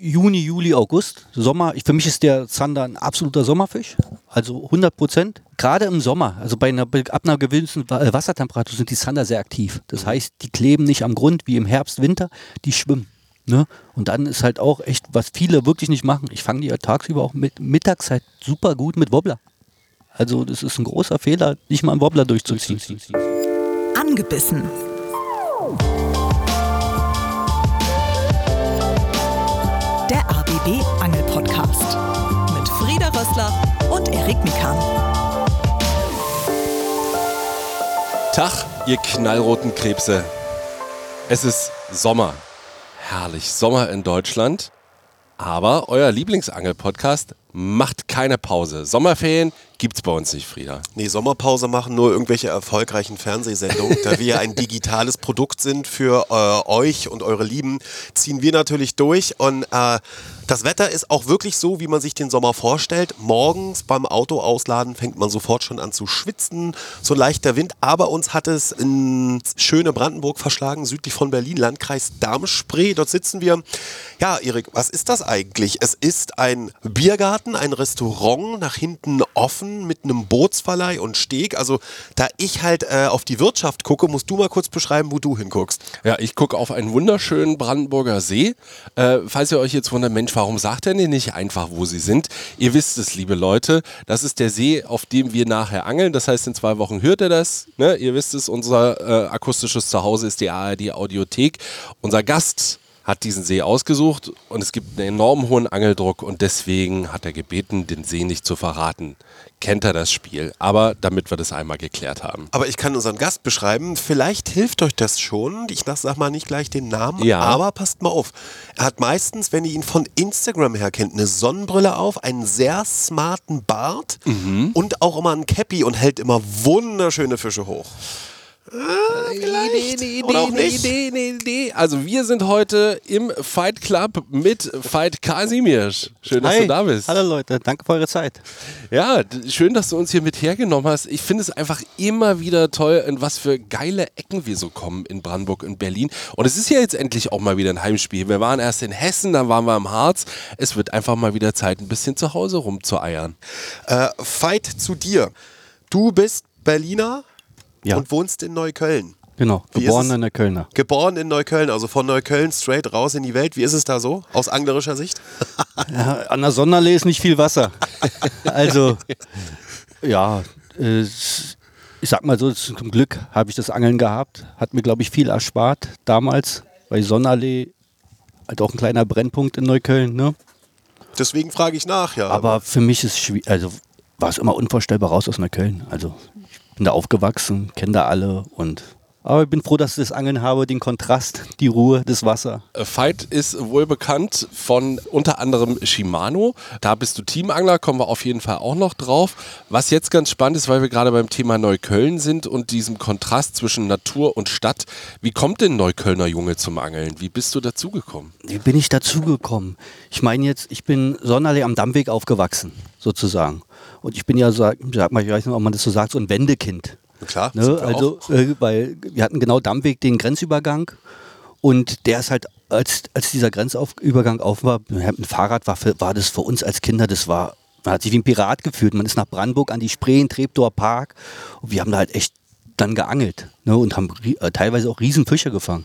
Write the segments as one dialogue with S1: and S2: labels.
S1: Juni, Juli, August, Sommer. Ich, für mich ist der Zander ein absoluter Sommerfisch. Also 100 Prozent. Gerade im Sommer, also bei einer, ab einer gewissen Wa- Wassertemperatur sind die Zander sehr aktiv. Das heißt, die kleben nicht am Grund wie im Herbst, Winter, die schwimmen. Ne? Und dann ist halt auch echt, was viele wirklich nicht machen. Ich fange die ja tagsüber auch mit Mittagszeit super gut mit Wobbler. Also das ist ein großer Fehler, nicht mal einen Wobbler durchzuziehen.
S2: Angebissen. Der RBB Angel Podcast mit Frieda Rössler und Erik Mikan.
S3: Tag, ihr knallroten Krebse. Es ist Sommer. Herrlich, Sommer in Deutschland. Aber euer Lieblingsangelpodcast macht keine Pause. Sommerferien gibt's bei uns nicht, Frieda.
S4: Nee, Sommerpause machen nur irgendwelche erfolgreichen Fernsehsendungen. da wir ein digitales Produkt sind für äh, euch und eure Lieben, ziehen wir natürlich durch. Und äh, das Wetter ist auch wirklich so, wie man sich den Sommer vorstellt. Morgens beim Auto ausladen fängt man sofort schon an zu schwitzen. So leichter Wind. Aber uns hat es in schöne Brandenburg verschlagen, südlich von Berlin, Landkreis Darmspree. Dort sitzen wir. Ja, Erik, was ist das eigentlich? Es ist ein Biergarten, ein Restaurant, nach hinten offen mit einem Bootsverleih und Steg. Also da ich halt äh, auf die Wirtschaft gucke, musst du mal kurz beschreiben, wo du hinguckst.
S3: Ja, ich gucke auf einen wunderschönen Brandenburger See. Äh, falls ihr euch jetzt wundert, Mensch, warum sagt er denn nicht einfach, wo sie sind? Ihr wisst es, liebe Leute. Das ist der See, auf dem wir nachher angeln. Das heißt, in zwei Wochen hört ihr das. Ne? Ihr wisst es, unser äh, akustisches Zuhause ist die ARD Audiothek. Unser Gast hat diesen See ausgesucht und es gibt einen enorm hohen Angeldruck und deswegen hat er gebeten, den See nicht zu verraten. Kennt er das Spiel, aber damit wir das einmal geklärt haben.
S4: Aber ich kann unseren Gast beschreiben. Vielleicht hilft euch das schon. Ich sag mal nicht gleich den Namen,
S3: Ja.
S4: aber passt mal auf. Er hat meistens, wenn ihr ihn von Instagram her kennt, eine Sonnenbrille auf, einen sehr smarten Bart
S3: Mhm.
S4: und auch immer ein Cappy und hält immer wunderschöne Fische hoch.
S3: Nee, nee,
S4: Oder auch
S3: nee,
S4: nicht?
S3: nee, nee, nee. Also wir sind heute im Fight Club mit Fight Kasimir. Schön, dass
S1: Hi.
S3: du da bist.
S1: Hallo Leute, danke für eure Zeit.
S3: Ja, schön, dass du uns hier mit hergenommen hast. Ich finde es einfach immer wieder toll, in was für geile Ecken wir so kommen in Brandenburg und Berlin. Und es ist ja jetzt endlich auch mal wieder ein Heimspiel. Wir waren erst in Hessen, dann waren wir im Harz. Es wird einfach mal wieder Zeit, ein bisschen zu Hause rumzueiern.
S4: Äh, Fight zu dir. Du bist Berliner
S1: Ja.
S4: und wohnst in Neukölln.
S1: Genau,
S4: Wie
S1: geboren in der Kölner.
S4: Geboren in Neukölln, also von Neukölln straight raus in die Welt. Wie ist es da so, aus anglerischer Sicht?
S1: Ja, an der Sonderlee ist nicht viel Wasser. Also, ja, ich sag mal so, zum Glück habe ich das Angeln gehabt. Hat mir, glaube ich, viel erspart damals, weil Sonderlee halt auch ein kleiner Brennpunkt in Neukölln. Ne?
S4: Deswegen frage ich nach, ja.
S1: Aber für mich ist schwierig, also war es immer unvorstellbar raus aus Neukölln. Also, bin da aufgewachsen, kenne da alle und. Aber ich bin froh, dass ich das Angeln habe, den Kontrast, die Ruhe, das Wasser.
S3: Äh, Veit ist wohl bekannt von unter anderem Shimano. Da bist du Teamangler, kommen wir auf jeden Fall auch noch drauf. Was jetzt ganz spannend ist, weil wir gerade beim Thema Neukölln sind und diesem Kontrast zwischen Natur und Stadt. Wie kommt denn Neuköllner Junge zum Angeln? Wie bist du dazugekommen?
S1: Wie bin ich dazugekommen? Ich meine jetzt, ich bin Sonderlee am Dammweg aufgewachsen, sozusagen. Und ich bin ja, sag, sag mal, ich weiß nicht, ob man das so sagt, so ein Wendekind.
S4: Klar,
S1: Ne? Also, äh, weil wir hatten genau Dammweg den Grenzübergang und der ist halt, als, als dieser Grenzübergang auf war, mit dem Fahrrad war, für, war das für uns als Kinder, das war, man hat sich wie ein Pirat gefühlt. Man ist nach Brandenburg an die Spree, in Treptower Park und wir haben da halt echt dann geangelt ne? und haben äh, teilweise auch Riesenfische gefangen.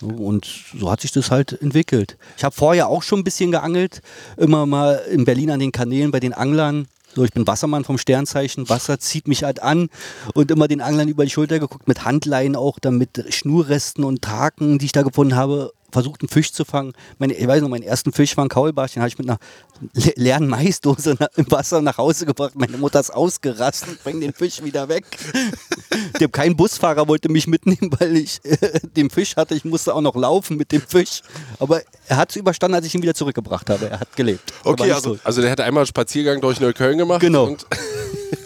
S1: Und so hat sich das halt entwickelt. Ich habe vorher auch schon ein bisschen geangelt, immer mal in Berlin an den Kanälen bei den Anglern. So, ich bin Wassermann vom Sternzeichen. Wasser zieht mich halt an und immer den Anglern über die Schulter geguckt, mit Handleinen auch, dann mit Schnurresten und Haken, die ich da gefunden habe, versucht, einen Fisch zu fangen. Meine, ich weiß noch, meinen ersten Fisch war ein Kaulbarsch, den habe ich mit einer le leeren Maisdose im Wasser nach Hause gebracht. Meine Mutter ist ausgerastet, bring den Fisch wieder weg. Der, kein Busfahrer wollte mich mitnehmen, weil ich äh, den Fisch hatte. Ich musste auch noch laufen mit dem Fisch. Aber er hat es überstanden, als ich ihn wieder zurückgebracht habe. Er hat gelebt.
S4: Okay, also-.
S3: Also der hat einmal einen Spaziergang durch Neukölln gemacht.
S1: Genau.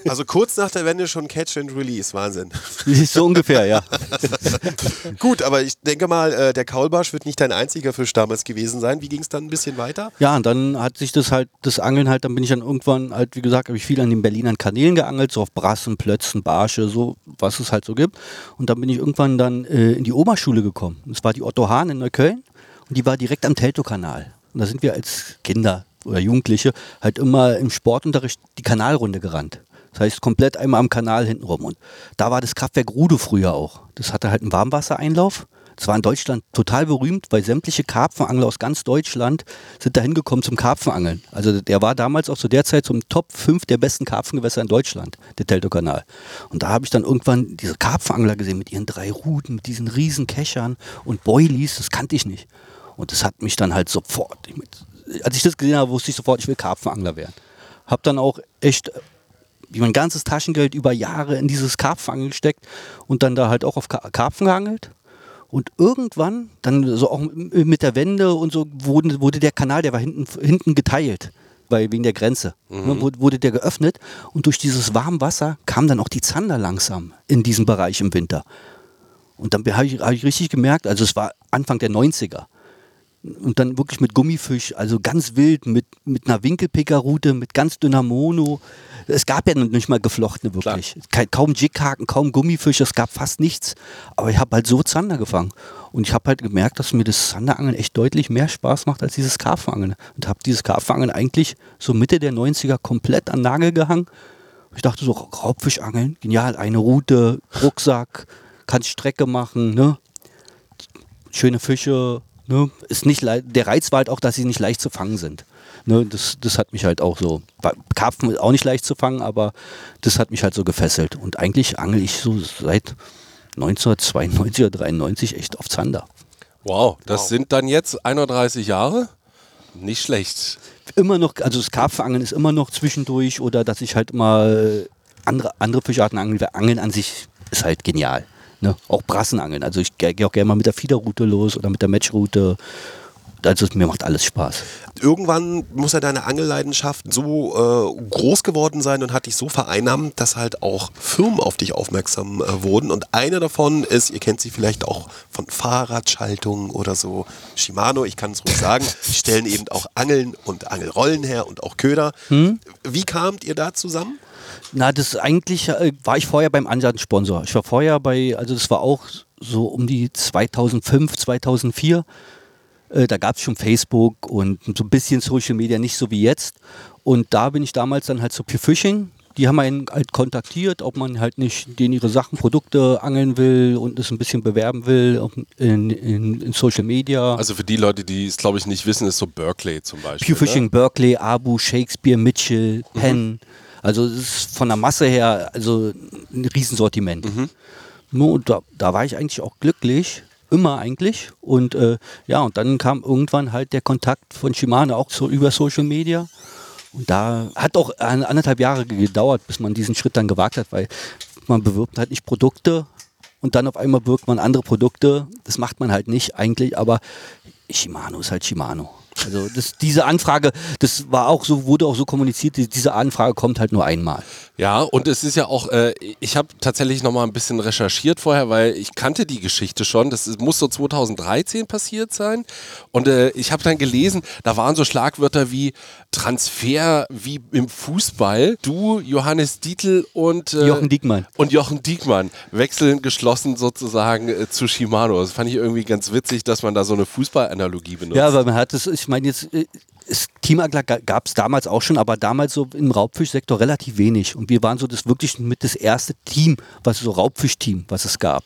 S4: Also kurz nach der Wende schon Catch and Release, Wahnsinn.
S1: so ungefähr, ja.
S4: Gut, aber ich denke mal, äh, der Kaulbarsch wird nicht dein einziger Fisch damals gewesen sein. Wie ging es dann ein bisschen weiter?
S1: Ja, und dann hat sich das halt, das Angeln halt, dann bin ich dann irgendwann halt, wie gesagt, habe ich viel an den Berlinern Kanälen geangelt, so auf Brassen, Plötzen, Barsche, so, was es halt so gibt. Und dann bin ich irgendwann dann äh, in die Oberschule gekommen. Das war die Otto Hahn in Neukölln und die war direkt am Teltow-Kanal. Und da sind wir als Kinder oder Jugendliche halt immer im Sportunterricht die Kanalrunde gerannt. Das heißt, komplett einmal am Kanal hinten rum. Und da war das Kraftwerk Rude früher auch. Das hatte halt einen Warmwassereinlauf. Das war in Deutschland total berühmt, weil sämtliche Karpfenangler aus ganz Deutschland sind da hingekommen zum Karpfenangeln. Also der war damals auch zu der Zeit zum Top 5 der besten Karpfengewässer in Deutschland, der Teltow-Kanal. Und da habe ich dann irgendwann diese Karpfenangler gesehen mit ihren drei Ruten, mit diesen riesen Kechern und Boilies, das kannte ich nicht. Und das hat mich dann halt sofort, als ich das gesehen habe, wusste ich sofort, ich will Karpfenangler werden. Hab dann auch echt wie mein ganzes Taschengeld über Jahre in dieses Karpfenangeln gesteckt und dann da halt auch auf Karpfen geangelt und irgendwann, dann so auch mit der Wende und so, wurde, wurde der Kanal, der war hinten, hinten geteilt, weil, wegen der Grenze. Mhm. Ne, wurde, der geöffnet und durch dieses warme Wasser kam dann auch die Zander langsam in diesen Bereich im Winter. Und dann habe ich, hab ich richtig gemerkt, also es war Anfang der 90er, und dann wirklich mit Gummifisch, also ganz wild, mit, mit einer Winkelpickerroute, mit ganz dünner Mono. Es gab ja nicht mal geflochtene wirklich. Kein, kaum Jighaken, kaum Gummifisch, es gab fast nichts. Aber ich habe halt so Zander gefangen. Und ich habe halt gemerkt, dass mir das Zanderangeln echt deutlich mehr Spaß macht als dieses Karpfenangeln. Und habe dieses Karpfenangeln eigentlich so Mitte der 90er komplett an Nagel gehangen. Ich dachte so, Raubfischangeln, genial, eine Route, Rucksack, kannst Strecke machen, ne? Schöne Fische, Ne? Ist nicht der Reiz war halt auch, dass sie nicht leicht zu fangen sind. Ne? Das, das hat mich halt auch so. Karpfen ist auch nicht leicht zu fangen, aber das hat mich halt so gefesselt. Und eigentlich angel ich so seit 1992 oder 93 echt auf Zander.
S3: Wow, das wow. sind dann jetzt 31 Jahre? Nicht schlecht.
S1: Immer noch, also das Karpfenangeln ist immer noch zwischendurch oder dass ich halt mal andere, andere Fischarten angeln. Angeln an sich ist halt genial. Ne? Auch Brassenangeln. Also ich gehe auch gerne mal mit der Fiederroute los oder mit der Matchroute. Also mir macht alles Spaß.
S4: Irgendwann muss ja deine Angelleidenschaft so äh, groß geworden sein und hat dich so vereinnahmt, dass halt auch Firmen auf dich aufmerksam äh, wurden. Und eine davon ist, ihr kennt sie vielleicht auch von Fahrradschaltungen oder so, Shimano, ich kann es ruhig sagen, stellen eben auch Angeln und Angelrollen her und auch Köder. Hm? Wie kamt ihr da zusammen?
S1: Na, das eigentlich äh, war ich vorher beim anderen Sponsor. Ich war vorher bei, also das war auch so um die 2005, 2004. Äh, da gab es schon Facebook und so ein bisschen Social Media, nicht so wie jetzt. Und da bin ich damals dann halt zu Pure Fishing. Die haben einen halt kontaktiert, ob man halt nicht denen ihre Sachen, Produkte angeln will und es ein bisschen bewerben will in, in, in Social Media.
S3: Also für die Leute, die es glaube ich nicht wissen, ist so Berkeley zum Beispiel.
S1: Pure Fishing, ne? Berkeley, Abu, Shakespeare, Mitchell, Penn. Mhm. Also es ist von der Masse her also ein Riesensortiment. Mhm. und da, da war ich eigentlich auch glücklich, immer eigentlich. Und äh, ja, und dann kam irgendwann halt der Kontakt von Shimano auch so über Social Media. Und da hat auch anderthalb Jahre gedauert, bis man diesen Schritt dann gewagt hat, weil man bewirbt halt nicht Produkte und dann auf einmal bewirbt man andere Produkte. Das macht man halt nicht eigentlich, aber Shimano ist halt Shimano. Also das, diese Anfrage, das war auch so, wurde auch so kommuniziert, diese Anfrage kommt halt nur einmal.
S3: Ja, und es ist ja auch, äh, ich habe tatsächlich noch mal ein bisschen recherchiert vorher, weil ich kannte die Geschichte schon. Das muss so 2013 passiert sein. Und äh, ich habe dann gelesen, da waren so Schlagwörter wie Transfer wie im Fußball. Du, Johannes Dietl und
S1: äh, Jochen Diekmann.
S3: Und Jochen Diekmann wechseln geschlossen sozusagen äh, zu Shimano. Das fand ich irgendwie ganz witzig, dass man da so eine Fußballanalogie benutzt.
S1: Ja, weil man hat es, ich meine jetzt äh, Teamagler gab es damals auch schon, aber damals so im Raubfischsektor relativ wenig. Und wir waren so das wirklich mit das erste Team, was so Raubfischteam, was es gab.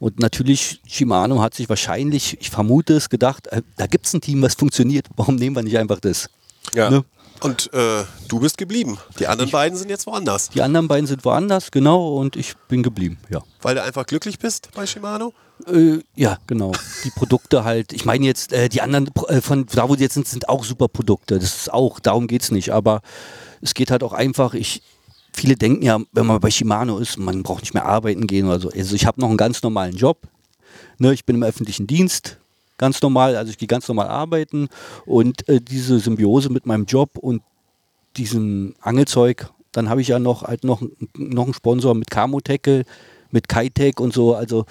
S1: Und natürlich, Shimano hat sich wahrscheinlich, ich vermute es, gedacht, äh, da gibt es ein Team, was funktioniert. Warum nehmen wir nicht einfach das?
S4: Ja. Ne? Und äh, du bist geblieben. Die anderen ich, beiden sind jetzt woanders.
S1: Die anderen beiden sind woanders, genau, und ich bin geblieben, ja.
S4: Weil du einfach glücklich bist bei Shimano?
S1: Äh, ja, genau. Die Produkte halt, ich meine jetzt, äh, die anderen äh, von da, wo die jetzt sind, sind auch super Produkte. Das ist auch, darum geht es nicht. Aber es geht halt auch einfach, ich, viele denken ja, wenn man bei Shimano ist, man braucht nicht mehr arbeiten gehen oder so. Also ich habe noch einen ganz normalen Job. Ne, ich bin im öffentlichen Dienst, ganz normal, also ich gehe ganz normal arbeiten und äh, diese Symbiose mit meinem Job und diesem Angelzeug, dann habe ich ja noch halt noch, noch einen Sponsor mit Camo Tackle, mit Kitec und so, also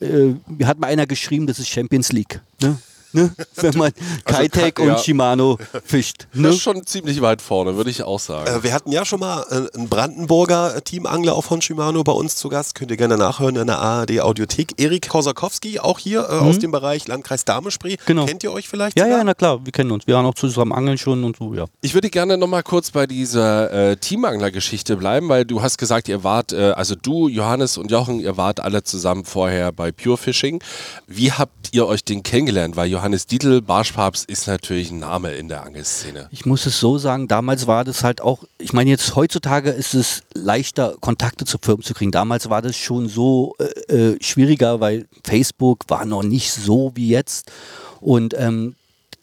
S1: äh, mir hat mal einer geschrieben, das ist Champions League. Ne? Ne? wenn man Kitec
S3: kann- ja.
S1: und Shimano fischt.
S3: Das
S1: Ne?
S3: ist schon ziemlich weit vorne, würde ich auch sagen.
S4: Äh, wir hatten ja schon mal äh, einen Brandenburger äh, Teamangler auch von Shimano bei uns zu Gast. Könnt ihr gerne nachhören in der ARD Audiothek. Erik Korsakowski, auch hier äh, aus dem Bereich Landkreis Dahme-Spree.
S1: Mhm. Genau.
S4: Kennt ihr euch vielleicht?
S1: Ja,
S4: sogar?
S1: ja, na klar, wir kennen uns. Wir haben auch zusammen angeln schon und so, ja.
S3: Ich würde gerne noch mal kurz bei dieser äh, Teamangler-Geschichte bleiben, weil du hast gesagt, ihr wart, äh, also du, Johannes und Jochen, ihr wart alle zusammen vorher bei Pure Fishing. Wie habt ihr euch den kennengelernt? Weil Johannes Dietl, Barschpapst, ist natürlich ein Name in der Angelszene.
S1: Ich muss es so sagen, damals war das halt auch, ich meine jetzt heutzutage ist es leichter, Kontakte zu Firmen zu kriegen. Damals war das schon so äh, äh, schwieriger, weil Facebook war noch nicht so wie jetzt. Und ähm,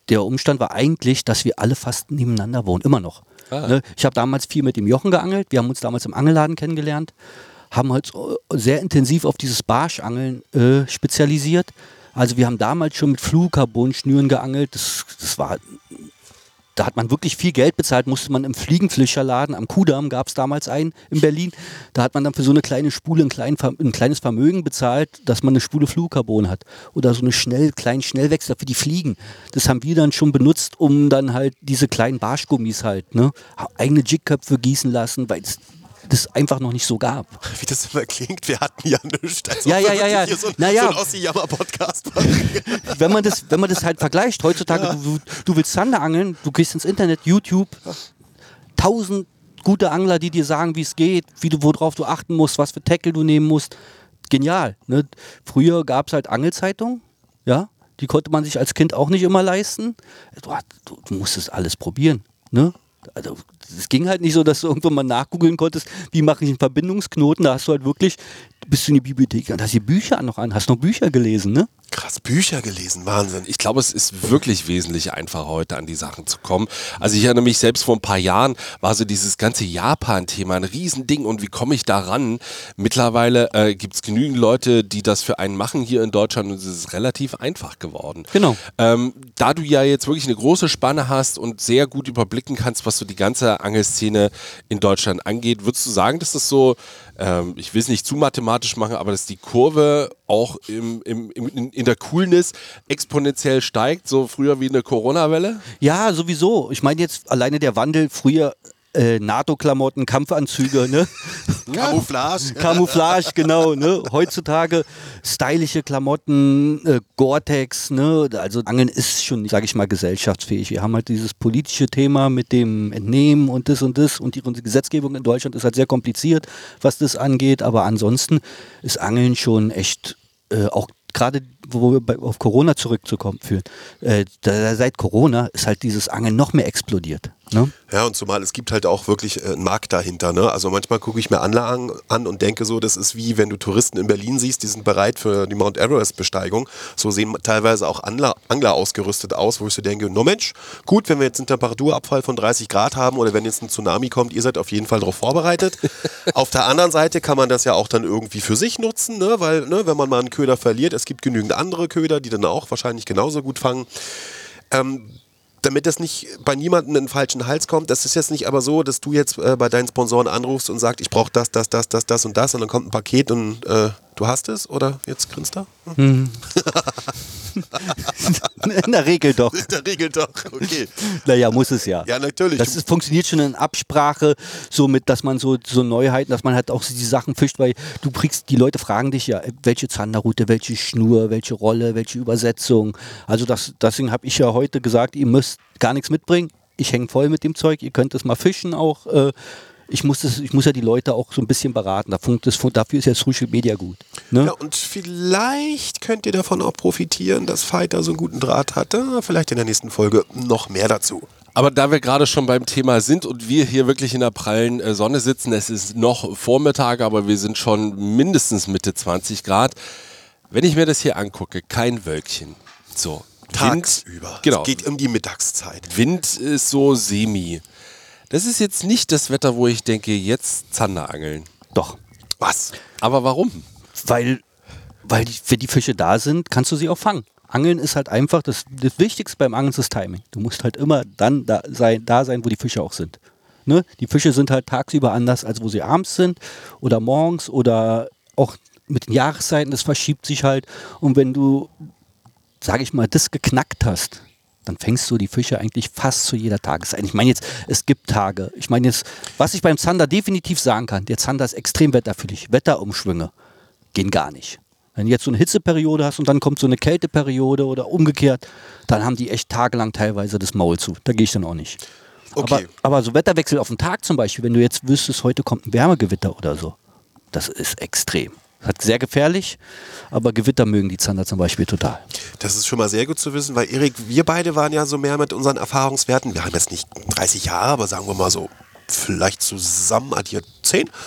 S1: der Umstand war eigentlich, dass wir alle fast nebeneinander wohnen, immer noch.
S3: Ah.
S1: Ne? Ich habe damals viel mit dem Jochen geangelt, wir haben uns damals im Angelladen kennengelernt, haben halt sehr intensiv auf dieses Barschangeln äh, spezialisiert. Also wir haben damals schon mit Fluorcarbon-Schnüren geangelt, das, das war da hat man wirklich viel Geld bezahlt, musste man im Fliegenfischerladen am Kudamm, gab es damals einen in Berlin, da hat man dann für so eine kleine Spule ein, klein, ein kleines Vermögen bezahlt, dass man eine Spule Fluorcarbon hat. Oder so eine schnell, kleinen Schnellwechsler für die Fliegen. Das haben wir dann schon benutzt, um dann halt diese kleinen Barschgummis halt, ne, eigene Jigköpfe gießen lassen, weil es das einfach noch nicht so gab.
S4: Wie das immer klingt, wir hatten ja nichts. Also
S1: Ja, ja, ja, ja.
S4: So, ein-
S1: Na ja.
S4: so Ossi-Jammer-Podcast.
S1: wenn man das, wenn man das halt vergleicht, heutzutage, du, du willst Zander angeln, du gehst ins Internet, YouTube, tausend gute Angler, die dir sagen, wie es geht, wie du, worauf du achten musst, was für Tackle du nehmen musst. Genial. Ne? Früher gab es halt Angelzeitungen, ja, die konnte man sich als Kind auch nicht immer leisten. Du, du, du musstest alles probieren. Ne? Also, es ging halt nicht so, dass du irgendwann mal nachgoogeln konntest, wie mache ich einen Verbindungsknoten. Da hast du halt wirklich, bist du in die Bibliothek und hast die Bücher noch an, hast noch Bücher gelesen, ne?
S4: Krass, Bücher gelesen, Wahnsinn.
S3: Ich glaube, es ist wirklich wesentlich einfacher, heute an die Sachen zu kommen. Also ich erinnere mich selbst vor ein paar Jahren war so dieses ganze Japan-Thema ein Riesending und wie komme ich da ran? Mittlerweile äh, gibt es genügend Leute, die das für einen machen hier in Deutschland und es ist relativ einfach geworden.
S1: Genau.
S3: Ähm, da du ja jetzt wirklich eine große Spanne hast und sehr gut überblicken kannst, was so die ganze Angelszene in Deutschland angeht, würdest du sagen, dass das so, ähm, ich will es nicht zu mathematisch machen, aber dass die Kurve auch im, im, im, in, in der Coolness exponentiell steigt, so früher wie eine Corona-Welle?
S1: Ja, sowieso. Ich meine jetzt alleine der Wandel, früher äh, NATO-Klamotten, Kampfanzüge, ne?
S4: Camouflage.
S1: Camouflage, genau, ne? Heutzutage stylische Klamotten, äh, Gore-Tex, ne? Also Angeln ist schon, sage ich mal, gesellschaftsfähig. Wir haben halt dieses politische Thema mit dem Entnehmen und das und das und die unsere Gesetzgebung in Deutschland ist halt sehr kompliziert, was das angeht, aber ansonsten ist Angeln schon echt äh, auch gerade wo wir bei, auf Corona zurückzukommen führen, äh, da, seit Corona ist halt dieses Angeln noch mehr explodiert. Ne?
S4: Ja, und zumal es gibt halt auch wirklich äh, einen Markt dahinter. Ne? Also manchmal gucke ich mir Angler an, und denke so, das ist wie wenn du Touristen in Berlin siehst, die sind bereit für die Mount Everest-Besteigung. So sehen teilweise auch Angler, Angler ausgerüstet aus, wo ich so denke, no Mensch, gut, wenn wir jetzt einen Temperaturabfall von 30 Grad haben oder wenn jetzt ein Tsunami kommt, ihr seid auf jeden Fall darauf vorbereitet. auf der anderen Seite kann man das ja auch dann irgendwie für sich nutzen, ne? weil ne, wenn man mal einen Köder verliert, es gibt genügend andere Köder, die dann auch wahrscheinlich genauso gut fangen. Ähm, damit das nicht bei niemandem in den falschen Hals kommt, das ist jetzt nicht aber so, dass du jetzt äh, bei deinen Sponsoren anrufst und sagst, ich brauche das, das, das, das, das und das und dann kommt ein Paket und äh, du hast es oder jetzt grinst er?
S1: In der Regel doch.
S4: In der Regel doch, okay.
S1: Naja, muss es ja.
S4: Ja, natürlich.
S1: Das ist, funktioniert schon in Absprache, so mit, dass man so, so Neuheiten, dass man halt auch die Sachen fischt, weil du kriegst, die Leute fragen dich ja, welche Zanderroute, welche Schnur, welche Rolle, welche Übersetzung. Also das, deswegen habe ich ja heute gesagt, ihr müsst gar nichts mitbringen. Ich hänge voll mit dem Zeug, ihr könnt es mal fischen auch. Äh, ich muss, das, ich muss ja die Leute auch so ein bisschen beraten. Dafür ist ja Social Media gut. Ne?
S4: ja, und vielleicht könnt ihr davon auch profitieren, dass Fighter so einen guten Draht hatte. Vielleicht in der nächsten Folge noch mehr dazu.
S3: Aber da wir gerade schon beim Thema sind und wir hier wirklich in der prallen äh, Sonne sitzen, es ist noch Vormittag, aber wir sind schon mindestens Mitte 20 Grad. Wenn ich mir das hier angucke, kein Wölkchen. So.
S4: Tagsüber.
S3: Wind, genau.
S4: Es geht um die Mittagszeit.
S3: Wind ist so semi. Das ist jetzt nicht das Wetter, wo ich denke, jetzt Zander angeln.
S1: Doch.
S4: Was?
S3: Aber warum?
S1: Weil, weil die, wenn die Fische da sind, kannst du sie auch fangen. Angeln ist halt einfach, das, das Wichtigste beim Angeln ist das Timing. Du musst halt immer dann da sein, da sein wo die Fische auch sind. Ne? Die Fische sind halt tagsüber anders, als wo sie abends sind oder morgens oder auch mit den Jahreszeiten, das verschiebt sich halt. Und wenn du sage ich mal, das geknackt hast, dann fängst du die Fische eigentlich fast zu jeder Tageszeit. Ich meine jetzt, es gibt Tage. Ich meine jetzt, was ich beim Zander definitiv sagen kann, der Zander ist extrem wetterfühlig. Wetterumschwünge gehen gar nicht. Wenn du jetzt so eine Hitzeperiode hast und dann kommt so eine Kälteperiode oder umgekehrt, dann haben die echt tagelang teilweise das Maul zu. Da gehe ich dann auch nicht.
S4: Okay.
S1: Aber, aber so Wetterwechsel auf den Tag zum Beispiel, wenn du jetzt wüsstest, heute kommt ein Wärmegewitter oder so, das ist extrem. Hat sehr gefährlich, aber Gewitter mögen die Zander zum Beispiel total.
S4: Das ist schon mal sehr gut zu wissen, weil Erik, wir beide waren ja so mehr mit unseren Erfahrungswerten. Wir haben jetzt nicht 30 Jahre, aber sagen wir mal so, vielleicht zusammen addiert 10.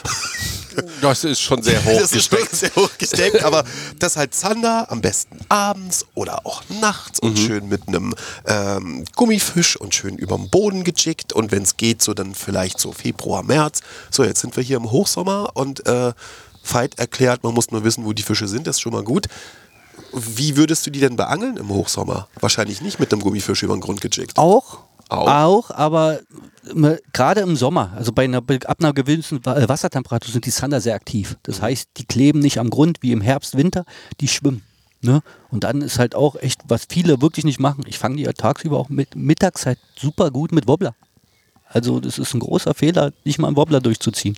S3: Das ist schon sehr hoch.
S4: Das ist schon sehr hoch gesteckt, aber das halt Zander am besten abends oder auch nachts und schön mit einem ähm, Gummifisch und schön überm Boden gechickt und wenn es geht, so dann vielleicht so Februar, März. So, jetzt sind wir hier im Hochsommer und äh, Veit erklärt, man muss nur wissen, wo die Fische sind, das ist schon mal gut. Wie würdest du die denn beangeln im Hochsommer? Wahrscheinlich nicht mit einem Gummifisch über den Grund gechickt.
S1: Auch,
S4: Auch?
S1: auch, aber äh, gerade im Sommer, also bei einer, ab einer gewissen äh, Wassertemperatur sind die Zander sehr aktiv. Das heißt, die kleben nicht am Grund wie im Herbst, Winter, die schwimmen. Ne? Und dann ist halt auch echt, was viele wirklich nicht machen. Ich fange die ja tagsüber auch mit Mittagszeit super gut mit Wobbler. Also das ist ein großer Fehler, nicht mal einen Wobbler durchzuziehen.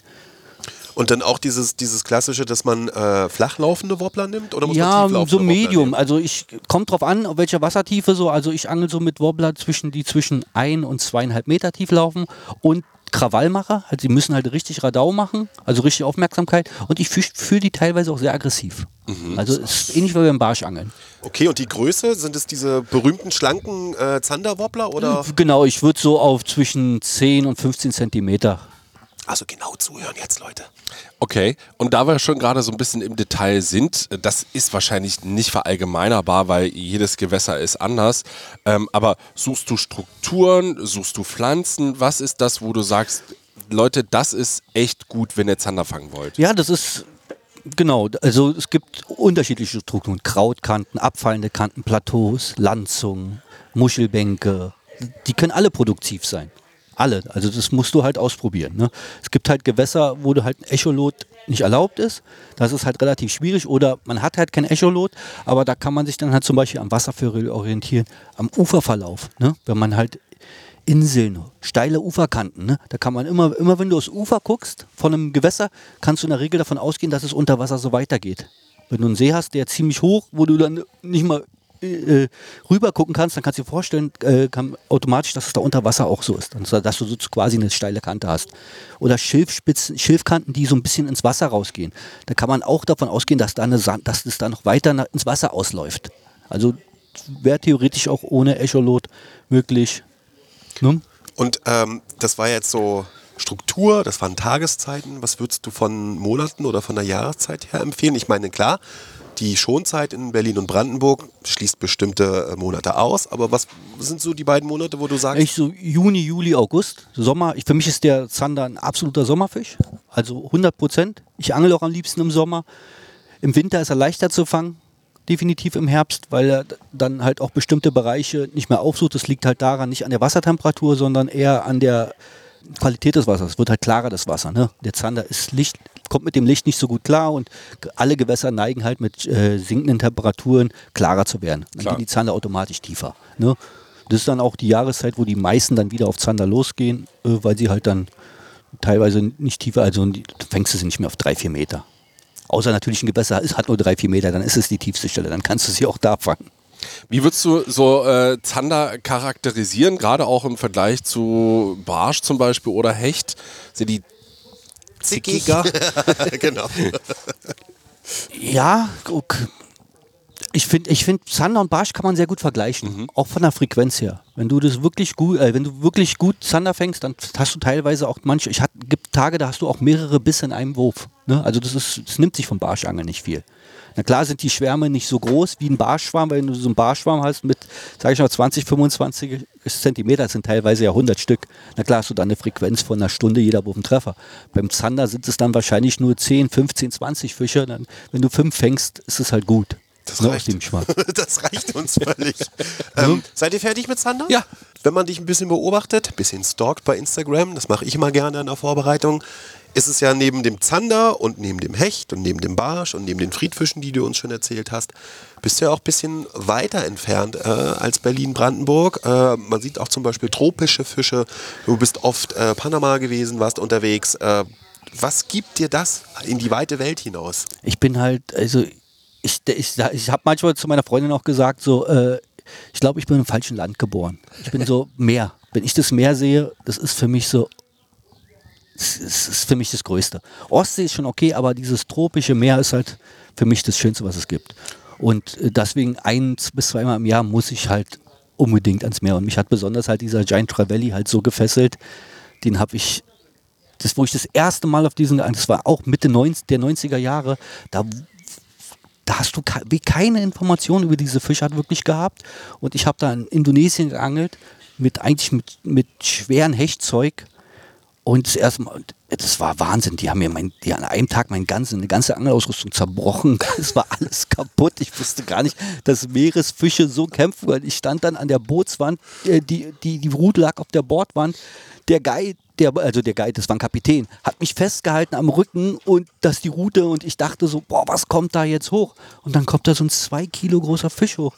S4: Und dann auch dieses, dieses klassische, dass man äh, flachlaufende Wobbler nimmt? Oder muss man
S1: Ja,
S4: tieflaufende
S1: so Medium. Also ich kommt drauf an, auf welcher Wassertiefe so. Also ich angel so mit Wobbler zwischen die zwischen ein und zweieinhalb Meter tief laufen und Krawallmacher. Also die müssen halt richtig Radau machen, also richtig Aufmerksamkeit. Und ich fühle die teilweise auch sehr aggressiv.
S4: Mhm.
S1: Also es ist ähnlich wie beim Barschangeln.
S4: Okay, und die Größe, sind es diese berühmten, schlanken äh, Zanderwobbler? Oder?
S1: Genau, ich würde so auf zwischen 10 und 15 Zentimeter.
S4: Also genau zuhören jetzt, Leute.
S3: Okay, und da wir schon gerade so ein bisschen im Detail sind, das ist wahrscheinlich nicht verallgemeinerbar, weil jedes Gewässer ist anders. Ähm, aber suchst du Strukturen, suchst du Pflanzen? Was ist das, wo du sagst, Leute, das ist echt gut, wenn ihr Zander fangen wollt?
S1: Ja, das ist genau. Also es gibt unterschiedliche Strukturen: Krautkanten, abfallende Kanten, Plateaus, Landzungen, Muschelbänke. Die können alle produktiv sein. Alle. Also das musst du halt ausprobieren. Ne? Es gibt halt Gewässer, wo du halt ein Echolot nicht erlaubt ist. Das ist halt relativ schwierig. Oder man hat halt kein Echolot, aber da kann man sich dann halt zum Beispiel am Wasservögel orientieren, am Uferverlauf. Ne? Wenn man halt Inseln, steile Uferkanten. Ne? Da kann man immer, immer wenn du aufs Ufer guckst von einem Gewässer, kannst du in der Regel davon ausgehen, dass es unter Wasser so weitergeht. Wenn du einen See hast, der ziemlich hoch, wo du dann nicht mal äh, rüber gucken kannst, dann kannst du dir vorstellen, äh, kann automatisch, dass es da unter Wasser auch so ist. Und dass du so quasi eine steile Kante hast. Oder Schilfspitzen, Schilfkanten, die so ein bisschen ins Wasser rausgehen. Da kann man auch davon ausgehen, dass, da eine Sand, dass es da noch weiter nach, ins Wasser ausläuft. Also wäre theoretisch auch ohne Echolot möglich. Ne?
S4: Und ähm, das war jetzt so Struktur, das waren Tageszeiten. Was würdest du von Monaten oder von der Jahreszeit her empfehlen? Ich meine, klar, die Schonzeit in Berlin und Brandenburg schließt bestimmte äh, Monate aus, aber was sind so die beiden Monate, wo du sagst,
S1: Ich so Juni, Juli, August, Sommer. Ich, für mich ist der Zander ein absoluter Sommerfisch. Also 100 Prozent. Ich angel auch am liebsten im Sommer. Im Winter ist er leichter zu fangen. Definitiv im Herbst, weil er dann halt auch bestimmte Bereiche nicht mehr aufsucht. Das liegt halt daran, nicht an der Wassertemperatur, sondern eher an der Qualität des Wassers. Es wird halt klarer, das Wasser. Ne? Der Zander ist Licht, kommt mit dem Licht nicht so gut klar und alle Gewässer neigen halt mit äh, sinkenden Temperaturen klarer zu werden. Dann
S3: Klar.
S1: gehen die Zander automatisch tiefer. Ne? Das ist dann auch die Jahreszeit, wo die meisten dann wieder auf Zander losgehen, äh, weil sie halt dann teilweise nicht tiefer, also fängst du sie nicht mehr auf drei, vier Meter. Außer natürlich ein Gewässer ist, hat nur drei, vier Meter, dann ist es die tiefste Stelle, dann kannst du sie auch da fangen.
S3: Wie würdest du so äh, Zander charakterisieren, gerade auch im Vergleich zu Barsch zum Beispiel oder Hecht? Sind die zickiger?
S4: genau.
S1: Ja, guck. Ich finde, ich find, Zander und Barsch kann man sehr gut vergleichen, auch von der Frequenz her. Wenn du das wirklich gut, äh, wenn du wirklich gut Zander fängst, dann hast du teilweise auch manche. Ich hat, gibt Tage, da hast du auch mehrere Bisse in einem Wurf. Ne? Also das ist, das nimmt sich vom Barschangeln nicht viel. Na klar sind die Schwärme nicht so groß wie ein Barschschwarm, weil wenn du so einen Barschschwarm hast mit, sag ich mal, 20, 25 Zentimeter, das sind teilweise ja 100 Stück. Na klar hast du dann eine Frequenz von einer Stunde jeder Wurf Treffer. Beim Zander sind es dann wahrscheinlich nur 10, 15, 20 Fische. Dann, wenn du fünf fängst, ist es halt gut.
S4: Das
S1: ne,
S4: reicht. Das reicht uns völlig. ähm, seid ihr fertig mit Zander?
S3: Ja.
S4: Wenn man dich ein bisschen beobachtet, ein bisschen stalkt bei Instagram, das mache ich immer gerne in der Vorbereitung, ist es ja neben dem Zander und neben dem Hecht und neben dem Barsch und neben den Friedfischen, die du uns schon erzählt hast, bist du ja auch ein bisschen weiter entfernt äh, als Berlin-Brandenburg. Äh, man sieht auch zum Beispiel tropische Fische. Du bist oft äh, Panama gewesen, warst unterwegs. Äh, was gibt dir das in die weite Welt hinaus?
S1: Ich bin halt, also ich, ich, ich habe manchmal zu meiner Freundin auch gesagt, so, äh, ich glaube, ich bin im falschen Land geboren. Ich bin so Meer. Wenn ich das Meer sehe, das ist für mich so, es ist für mich das Größte. Ostsee ist schon okay, aber dieses tropische Meer ist halt für mich das Schönste, was es gibt. Und äh, deswegen ein bis zweimal im Jahr muss ich halt unbedingt ans Meer. Und mich hat besonders halt dieser Giant Trevally halt so gefesselt. Den habe ich das, wo ich das erste Mal auf diesen, das war auch Mitte 90, der 90er Jahre, da, da hast du ke- keine Informationen über diese Fischart wirklich gehabt. Und ich habe da in Indonesien geangelt, mit eigentlich mit, mit schweren Hechtzeug. Und das erste Mal, das war Wahnsinn. Die haben mir mein, die an einem Tag mein ganze, eine ganze Angelausrüstung zerbrochen. Es war alles kaputt. Ich wusste gar nicht, dass Meeresfische so kämpfen. Ich stand dann an der Bootswand, äh, die, die, die Rute lag auf der Bordwand. Der Guide, der, also der Guide, das war ein Kapitän, hat mich festgehalten am Rücken und das die Rute und ich dachte so, boah, was kommt da jetzt hoch? Und dann kommt da so ein zwei Kilo großer Fisch hoch.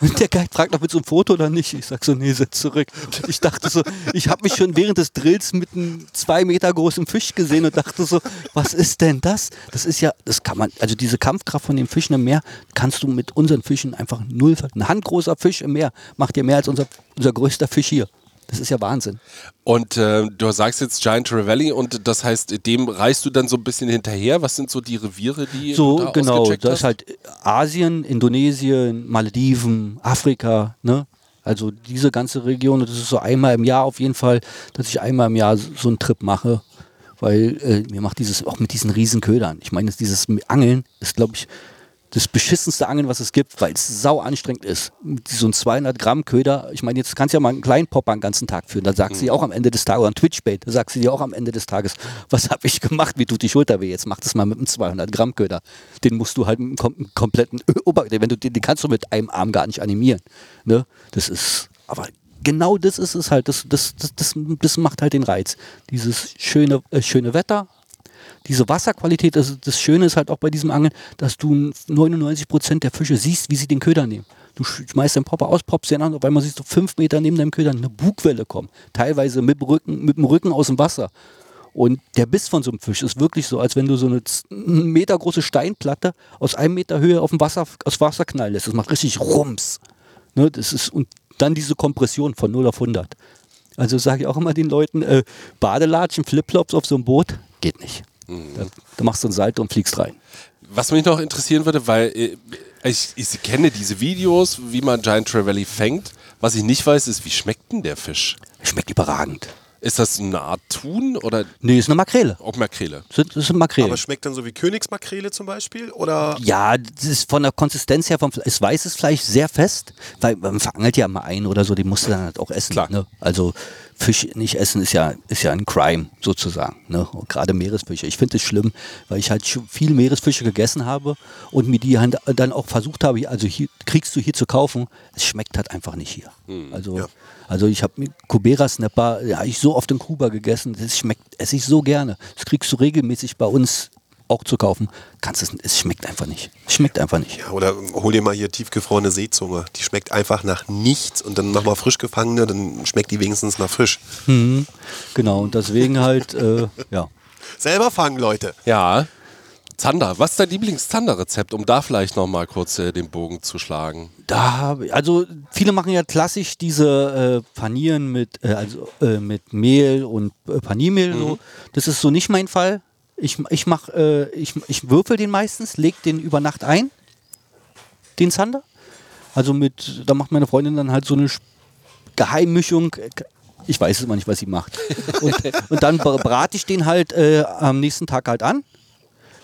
S1: Und der Guide fragt, ob wir so ein Foto oder nicht. Ich sag so, nee, setz zurück. Und ich dachte so, ich habe mich schon während des Drills mit einem zwei Meter großen Fisch gesehen und dachte so, was ist denn das? Das ist ja, das kann man, also diese Kampfkraft von den Fischen im Meer kannst du mit unseren Fischen einfach null Ein handgroßer Fisch im Meer macht dir mehr als unser, unser größter Fisch hier. Das ist ja Wahnsinn.
S3: Und äh, du sagst jetzt Giant Trevally und das heißt, dem reist du dann so ein bisschen hinterher. Was sind so die Reviere, die
S1: So,
S3: du da
S1: genau. Das ist halt Asien, Indonesien, Malediven, Afrika, ne? Also diese ganze Region, das ist so einmal im Jahr auf jeden Fall, dass ich einmal im Jahr so so einen Trip mache. Weil äh, mir macht dieses, auch mit diesen riesen Ködern. Ich meine, dieses Angeln ist, glaube ich, das beschissenste Angeln, was es gibt, weil es sau anstrengend ist. So ein 200 Gramm Köder, ich meine, jetzt kannst du ja mal einen kleinen Popper den ganzen Tag führen, da sagst du dir auch am Ende des Tages, oder ein Twitchbait, da sagst du dir auch am Ende des Tages, was habe ich gemacht, wie tut die Schulter weh, jetzt mach das mal mit einem 200 Gramm Köder. Den musst du halt mit einem kom kompletten Ober, wenn du den, den kannst du mit einem Arm gar nicht animieren. Ne? Das ist, aber genau das ist es halt, das, das, das, das, das macht halt den Reiz. Dieses schöne, äh, schöne Wetter, diese Wasserqualität, das, das Schöne ist halt auch bei diesem Angeln, dass du 99% der Fische siehst, wie sie den Köder nehmen. Du sch- schmeißt den Popper aus, poppst den an, auf einmal siehst du fünf Meter neben deinem Köder eine Bugwelle kommen. Teilweise mit dem Rücken, mit dem Rücken aus dem Wasser. Und der Biss von so einem Fisch ist wirklich so, als wenn du so eine Meter große Steinplatte aus einem Meter Höhe auf dem Wasser, aus Wasser knallen lässt. Das macht richtig Rums. Ne, das ist, und dann diese Kompression von 0 auf 100. Also sage ich auch immer den Leuten, äh, Badelatschen, Flipflops auf so einem Boot, geht nicht. Da, da machst du ein Salto und fliegst rein.
S3: Was mich noch interessieren würde, weil äh, ich, ich kenne diese Videos, wie man Giant Trevally fängt. Was ich nicht weiß, ist, wie schmeckt denn der Fisch?
S1: Schmeckt überragend.
S3: Ist das eine Art Thun oder
S1: Nee, ist eine Makrele.
S3: auch Makrele?
S1: Das ist eine Makrele.
S4: Aber schmeckt dann so wie Königsmakrele zum Beispiel? Oder
S1: Ja, das ist von der Konsistenz her, vom ist weißes Fleisch sehr fest, weil man verangelt ja mal ein oder so, den musst du dann halt auch essen.
S3: Klar.
S1: Ne? Also Fisch nicht essen ist ja, ist ja ein Crime sozusagen. Ne? Gerade Meeresfische. Ich finde es schlimm, weil ich halt schon viel Meeresfische gegessen habe und mir die dann auch versucht habe, also hier kriegst du hier zu kaufen, es schmeckt halt einfach nicht hier. Also,
S4: Ja.
S1: also ich habe Kubera Snapper, ja, ich so oft in Kuba gegessen, das schmeckt, esse ich so gerne. Das kriegst du regelmäßig bei uns auch zu kaufen. Kannst es, es schmeckt einfach nicht. Es schmeckt einfach nicht.
S4: Ja, oder hol dir mal hier tiefgefrorene Seezunge. Die schmeckt einfach nach nichts und dann nochmal frisch gefangene, dann schmeckt die wenigstens nach Fisch.
S1: Genau, und deswegen halt, äh, ja.
S4: Selber fangen, Leute.
S3: Ja. Zander, was ist dein Lieblings-Zander-Rezept, um da vielleicht noch mal kurz äh, den Bogen zu schlagen?
S1: Da habe ich, also viele machen ja klassisch diese äh, Panieren mit, äh, also, äh, mit Mehl und äh, Paniermehl. So. Das ist so nicht mein Fall. Ich, ich mach, äh, ich, ich würfel den meistens, leg den über Nacht ein, den Zander. Also mit, da macht meine Freundin dann halt so eine Sch- Geheimmischung. Ich weiß immer nicht, was sie macht. Und, und dann br- brate ich den halt äh, am nächsten Tag halt an,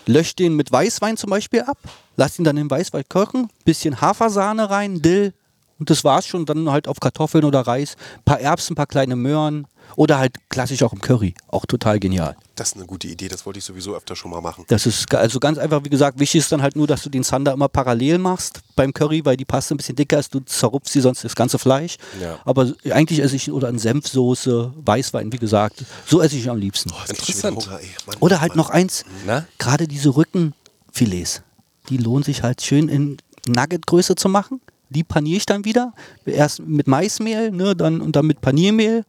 S1: lösche den mit Weißwein zum Beispiel ab, lass ihn dann im Weißwein kochen, bisschen Hafersahne rein, Dill, Und das war's schon. Dann halt auf Kartoffeln oder Reis, ein paar Erbsen, ein paar kleine Möhren oder halt klassisch auch im Curry. Auch total genial.
S4: Das ist eine gute Idee, das wollte ich sowieso öfter schon mal machen.
S1: Das ist also ganz einfach, wie gesagt, wichtig ist dann halt nur, dass du den Zander immer parallel machst beim Curry, weil die Paste ein bisschen dicker ist. Du zerrupfst sie sonst das ganze Fleisch.
S3: Ja.
S1: Aber eigentlich esse ich oder in Senfsoße, Weißwein, wie gesagt. So esse ich am liebsten.
S4: Oh,
S3: Interessant.
S4: Hunger. Mann,
S1: Oder halt
S4: Mann.
S1: noch eins,
S3: Na?
S1: gerade diese Rückenfilets, die lohnen sich halt schön in Nuggetgröße zu machen. Die paniere ich dann wieder, erst mit Maismehl, ne, dann, und dann mit Paniermehl,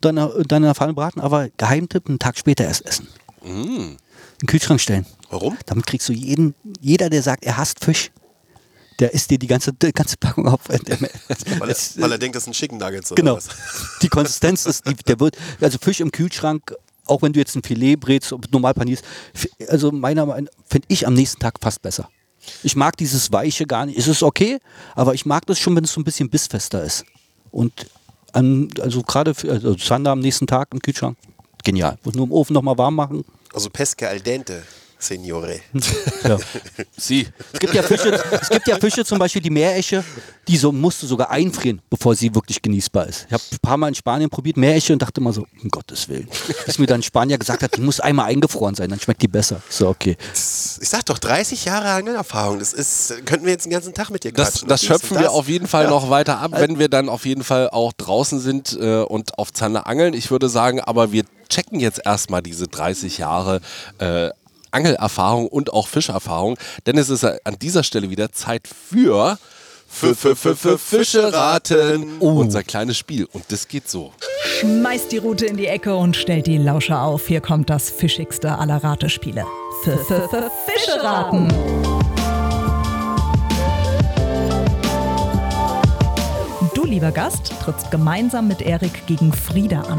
S1: dann, äh, dann in der Pfanne braten, aber Geheimtipp, einen Tag später erst essen. In den Kühlschrank stellen.
S4: Warum?
S1: Damit kriegst du jeden, jeder, der sagt, er hasst Fisch, der isst dir die ganze, die ganze Packung auf.
S4: Weil er, weil er denkt, das sind Chicken Nuggets oder
S1: Genau.
S4: was?
S1: Die Konsistenz ist, die, der wird, also Fisch im Kühlschrank, auch wenn du jetzt ein Filet brätst und normal panierst, also meiner Meinung finde ich am nächsten Tag fast besser. Ich mag dieses Weiche gar nicht. Es ist okay, aber ich mag das schon, wenn es so ein bisschen bissfester ist. Und an, also gerade für also Zander am nächsten Tag im Kühlschrank, genial. Und nur im Ofen nochmal warm machen.
S4: Also Pesca al dente, Signore.
S1: Ja.
S3: Sie.
S1: Es gibt ja Fische, es gibt ja Fische, zum Beispiel die Meeresche, die so musst du sogar einfrieren, bevor sie wirklich genießbar ist. Ich habe ein paar Mal in Spanien probiert, Meeresche, und dachte immer so, um Gottes Willen. Bis mir dann Spanier gesagt hat, die muss einmal eingefroren sein, dann schmeckt die besser. So, okay.
S4: Ich sag doch, 30 Jahre Angelerfahrung, das ist, könnten wir jetzt den ganzen Tag mit dir
S3: Das,
S4: quatschen.
S3: das schöpfen
S4: und
S3: wir
S4: das.
S3: auf jeden Fall noch weiter ab, wenn wir dann auf jeden Fall auch draußen sind äh, und auf Zander angeln. Ich würde sagen, aber wir checken jetzt erstmal diese 30 Jahre äh, Angelerfahrung und auch Fischerfahrung, denn es ist an dieser Stelle wieder Zeit für für, für, für, für Fische raten. Unser kleines Spiel. Und das geht so.
S2: Schmeißt die Rute in die Ecke und stellt die Lauscher auf. Hier kommt das fischigste aller Ratespiele. F -f -f Fische raten. Du, lieber Gast, trittst gemeinsam mit Erik gegen Frieda an.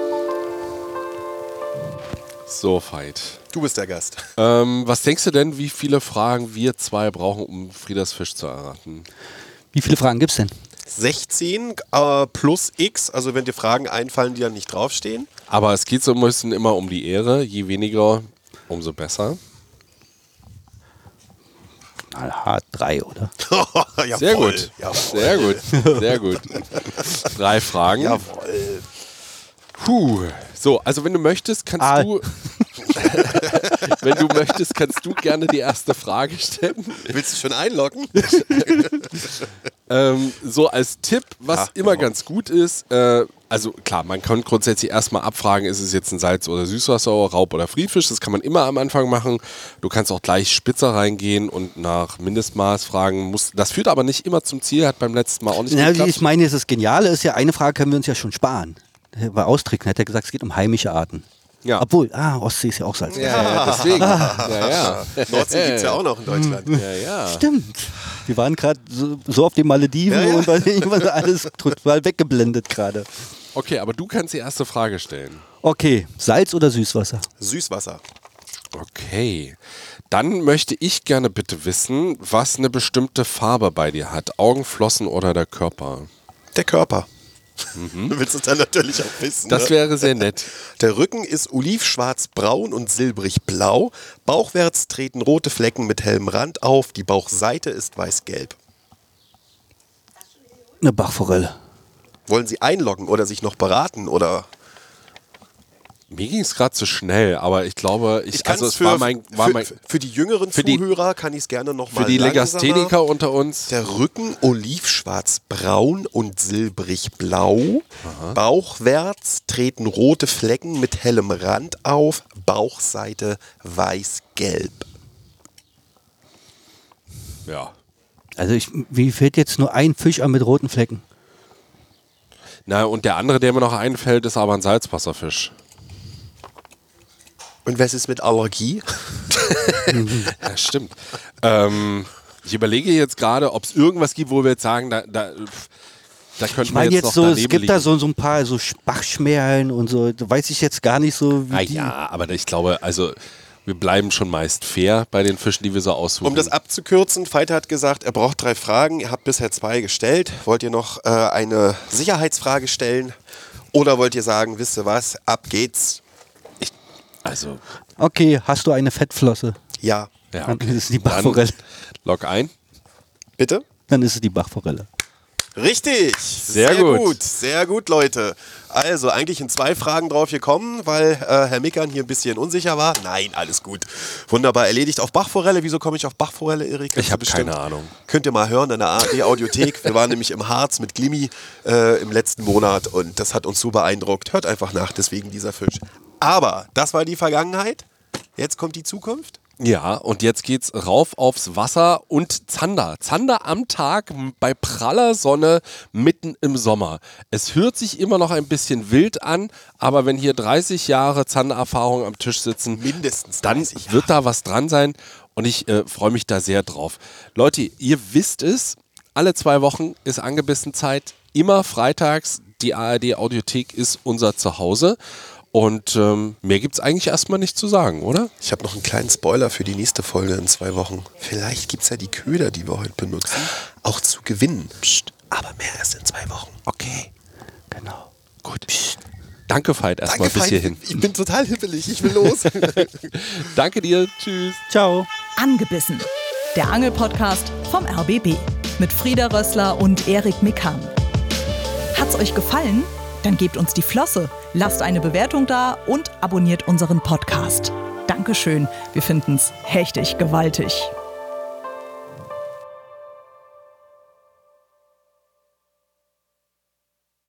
S3: So, Veit.
S4: Du bist der Gast.
S3: Ähm, was denkst du denn, wie viele Fragen wir zwei brauchen, um Friedas Fisch zu erraten?
S1: Wie viele Fragen gibt es denn?
S4: 16 äh, plus X, also wenn dir Fragen einfallen, die dann nicht draufstehen.
S3: Aber es geht so ein bisschen immer um die Ehre. Je weniger, umso besser.
S1: Hart drei, oder?
S4: Jawohl,
S3: Sehr gut.
S4: Jawohl.
S3: Sehr gut. Sehr gut. Drei Fragen.
S4: Jawohl.
S3: Puh. So, also wenn du möchtest, kannst
S1: Ah.
S3: du. wenn du möchtest, kannst du gerne die erste Frage stellen.
S4: Willst du schon einloggen?
S3: Ähm, so als Tipp, was
S4: Ja,
S3: immer
S4: genau.
S3: ganz gut ist, äh, also klar, man kann grundsätzlich erstmal abfragen, ist es jetzt ein Salz- oder Süßwasser, Raub- oder Friedfisch, das kann man immer am Anfang machen. Du kannst auch gleich spitzer reingehen und nach Mindestmaß fragen. Muss, das führt aber nicht immer zum Ziel, hat beim letzten Mal auch nicht
S1: wie
S3: geklappt.
S1: ich meine, das Geniale ist ja, eine Frage können wir uns ja schon sparen. Bei Austricksen hat er gesagt, es geht um heimische Arten.
S3: Ja.
S1: Obwohl, ah, Ostsee ist ja auch Salz.
S3: Ja, ja, deswegen. Ja, ja.
S4: Nordsee gibt es ja auch noch in Deutschland.
S3: Ja, ja.
S1: Stimmt. Wir waren gerade so, so auf den Malediven
S4: Ja, ja.
S1: und weil irgendwas alles total weggeblendet gerade.
S3: Okay, aber du kannst die erste Frage stellen.
S1: Okay, Salz oder Süßwasser?
S4: Süßwasser.
S3: Okay. Dann möchte ich gerne bitte wissen, was eine bestimmte Farbe bei dir hat. Augenflossen oder der Körper?
S4: Der Körper. Du willst es dann natürlich auch wissen.
S3: Das
S4: ne?
S3: wäre sehr nett.
S4: Der Rücken ist olivschwarz-braun und silbrig-blau. Bauchwärts treten rote Flecken mit hellem Rand auf. Die Bauchseite ist weiß-gelb.
S1: Eine Bachforelle.
S4: Wollen Sie einloggen oder sich noch beraten? Oder
S3: Mir ging es gerade zu schnell, aber ich glaube, ich,
S4: kann's
S3: also es war mein, war
S4: für,
S3: mein
S4: für die jüngeren
S3: für die-
S4: Zuhörer kann ich es gerne noch mal
S3: für die. Legastheniker unter uns.
S4: Der Rücken olivschwarz-braun und silbrig-blau. Bauchwärts treten rote Flecken mit hellem Rand auf. Bauchseite weiß-gelb.
S3: Ja.
S1: Also ich, wie fällt jetzt nur ein Fisch an mit roten Flecken?
S3: Na, und der andere, der mir noch einfällt, ist aber ein Salzwasserfisch.
S4: Und was ist mit Allergie?
S3: Ja, stimmt. ähm, ich überlege jetzt gerade, ob es irgendwas gibt, wo wir jetzt sagen, da, da, Da
S1: Ich meine
S3: wir jetzt,
S1: jetzt
S3: noch
S1: so, es gibt da
S3: liegen.
S1: so, so ein paar so Bachschmerlen und so, da weiß ich jetzt gar nicht so, wie
S3: Ah,
S1: die.
S3: ja, aber ich glaube, also wir bleiben schon meist fair bei den Fischen, die wir so aussuchen.
S4: Um das abzukürzen, Feiter hat gesagt, er braucht drei Fragen. Ihr habt bisher zwei gestellt. Wollt ihr noch äh, eine Sicherheitsfrage stellen? Oder wollt ihr sagen, wisst ihr was, ab geht's?
S3: Also,
S1: Okay, hast du eine Fettflosse?
S4: Ja.
S3: ja,
S1: Dann
S3: okay.
S1: ist es die Bachforelle.
S3: Dann log ein.
S4: Bitte?
S1: Dann ist es die Bachforelle.
S4: Richtig.
S3: Sehr gut.
S4: Sehr gut, Leute. Also eigentlich in zwei Fragen drauf gekommen, weil äh, Herr Mickern hier ein bisschen unsicher war. Nein, alles gut. Wunderbar erledigt. Auf Bachforelle. Wieso komme ich auf Bachforelle, Erik?
S3: Ich
S4: Hast du
S3: hab
S4: bestimmt-
S3: keine Ahnung.
S4: Könnt ihr mal hören in der ARD-Audiothek. Wir waren nämlich im Harz mit Glimmi äh, im letzten Monat und das hat uns so beeindruckt. Hört einfach nach, deswegen dieser Fisch. Aber das war die Vergangenheit. Jetzt kommt die Zukunft.
S3: Ja, und jetzt geht's rauf aufs Wasser und Zander. Zander am Tag bei praller Sonne mitten im Sommer. Es hört sich immer noch ein bisschen wild an, aber wenn hier 30 Jahre Zandererfahrung am Tisch sitzen,
S4: Mindestens
S3: dann
S4: 30
S3: wird da was dran sein und ich äh, freue mich da sehr drauf. Leute, ihr wisst es, alle zwei Wochen ist angebissen Zeit. Immer freitags, die ARD Audiothek ist unser Zuhause. Und ähm, mehr gibt's eigentlich erstmal nicht zu sagen, oder?
S4: Ich habe noch einen kleinen Spoiler für die nächste Folge in zwei Wochen. Vielleicht gibt es ja die Köder, die wir heute benutzen, auch zu gewinnen. Psst. Aber mehr erst in zwei Wochen.
S3: Okay.
S1: Genau.
S3: Gut. Danke, Veit, erstmal bis
S4: Veit.
S3: hierhin.
S4: Ich bin total hippelig. Ich will los.
S3: Danke dir. Tschüss.
S1: Ciao.
S2: Angebissen. Der Angelpodcast vom RBB. Mit Frieda Rössler und Erik Mikan. Hat's euch gefallen? Dann gebt uns die Flosse, lasst eine Bewertung da und abonniert unseren Podcast. Dankeschön. Wir finden's hechtig gewaltig.